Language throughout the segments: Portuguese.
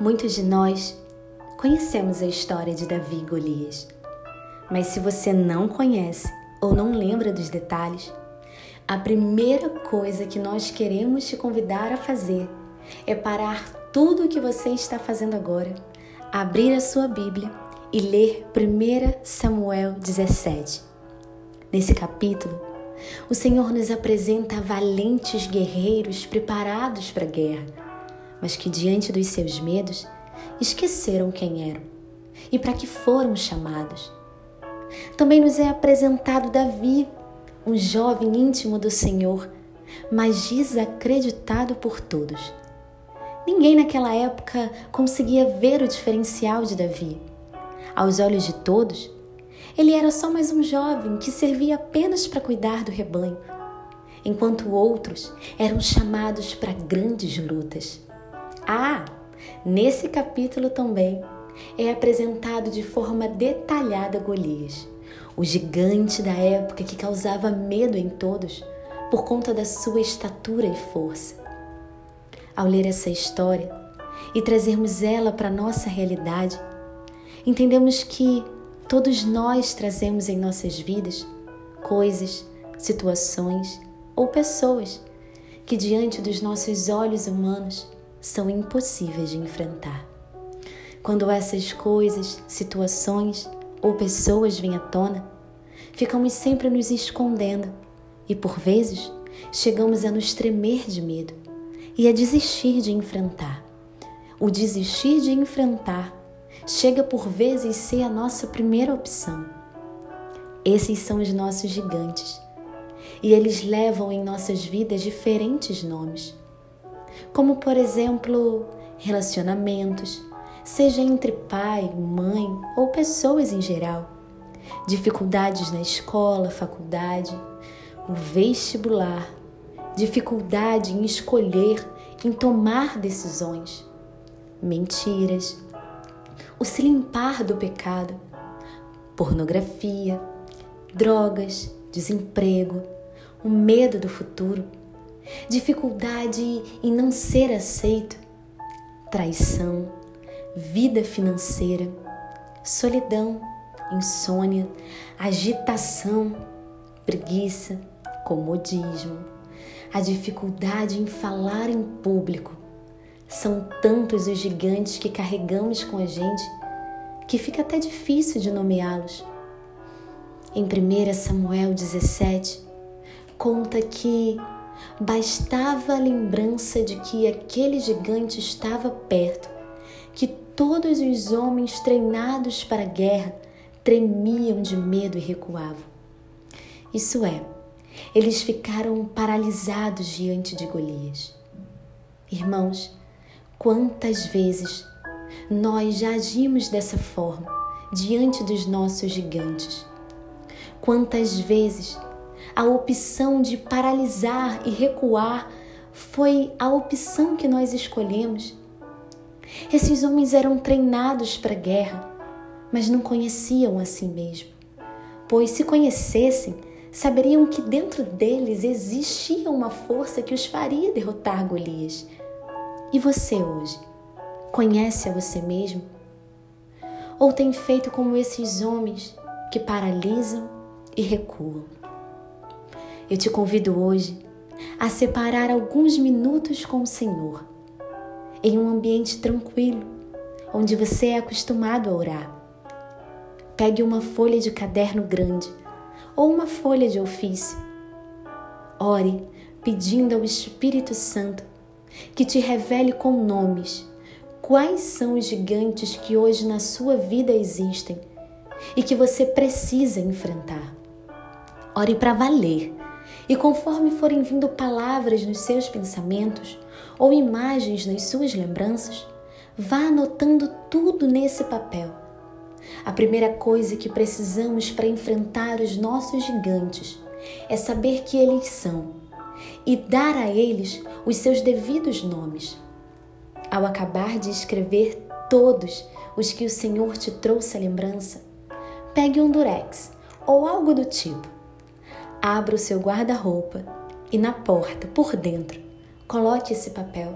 Muitos de nós conhecemos a história de Davi e Golias. Mas se você não conhece ou não lembra dos detalhes, a primeira coisa que nós queremos te convidar a fazer é parar tudo o que você está fazendo agora, abrir a sua Bíblia e ler 1 Samuel 17. Nesse capítulo, o Senhor nos apresenta valentes guerreiros preparados para a guerra mas que diante dos seus medos esqueceram quem eram e para que foram chamados. Também nos é apresentado Davi, um jovem íntimo do Senhor, mas desacreditado por todos. Ninguém naquela época conseguia ver o diferencial de Davi. Aos olhos de todos, ele era só mais um jovem que servia apenas para cuidar do rebanho, enquanto outros eram chamados para grandes lutas. Ah, nesse capítulo também é apresentado de forma detalhada Golias, o gigante da época que causava medo em todos por conta da sua estatura e força. Ao ler essa história e trazermos ela para nossa realidade, entendemos que todos nós trazemos em nossas vidas coisas, situações ou pessoas que, diante dos nossos olhos humanos, são impossíveis de enfrentar. Quando essas coisas, situações ou pessoas vêm à tona, ficamos sempre nos escondendo e, por vezes, chegamos a nos tremer de medo e a desistir de enfrentar. O desistir de enfrentar chega por vezes ser a nossa primeira opção. Esses são os nossos gigantes e eles levam em nossas vidas diferentes nomes como por exemplo relacionamentos, seja entre pai, mãe ou pessoas em geral, dificuldades na escola, faculdade, o vestibular, dificuldade em escolher, em tomar decisões, mentiras, o se limpar do pecado, pornografia, drogas, desemprego, o medo do futuro dificuldade em não ser aceito, traição, vida financeira, solidão, insônia, agitação, preguiça, comodismo, a dificuldade em falar em público. São tantos os gigantes que carregamos com a gente que fica até difícil de nomeá-los. Em 1 Samuel 17, conta que Bastava a lembrança de que aquele gigante estava perto, que todos os homens treinados para a guerra tremiam de medo e recuavam. Isso é, eles ficaram paralisados diante de Golias. Irmãos, quantas vezes nós já agimos dessa forma diante dos nossos gigantes? Quantas vezes a opção de paralisar e recuar foi a opção que nós escolhemos. Esses homens eram treinados para a guerra, mas não conheciam a si mesmo. Pois, se conhecessem, saberiam que dentro deles existia uma força que os faria derrotar Golias. E você hoje? Conhece a você mesmo? Ou tem feito como esses homens que paralisam e recuam? Eu te convido hoje a separar alguns minutos com o Senhor, em um ambiente tranquilo, onde você é acostumado a orar. Pegue uma folha de caderno grande ou uma folha de ofício. Ore pedindo ao Espírito Santo que te revele com nomes quais são os gigantes que hoje na sua vida existem e que você precisa enfrentar. Ore para valer e conforme forem vindo palavras nos seus pensamentos ou imagens nas suas lembranças, vá anotando tudo nesse papel. A primeira coisa que precisamos para enfrentar os nossos gigantes é saber que eles são e dar a eles os seus devidos nomes. Ao acabar de escrever todos os que o Senhor te trouxe à lembrança, pegue um durex ou algo do tipo abra o seu guarda-roupa e na porta, por dentro, coloque esse papel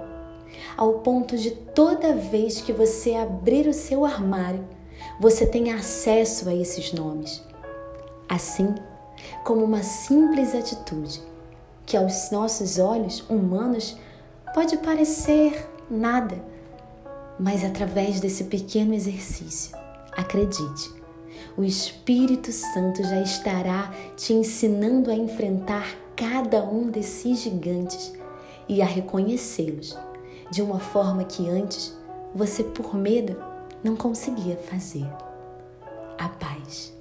ao ponto de toda vez que você abrir o seu armário, você tenha acesso a esses nomes. Assim como uma simples atitude que aos nossos olhos humanos pode parecer nada, mas através desse pequeno exercício, acredite, o Espírito Santo já estará te ensinando a enfrentar cada um desses gigantes e a reconhecê-los de uma forma que antes você, por medo, não conseguia fazer. A paz.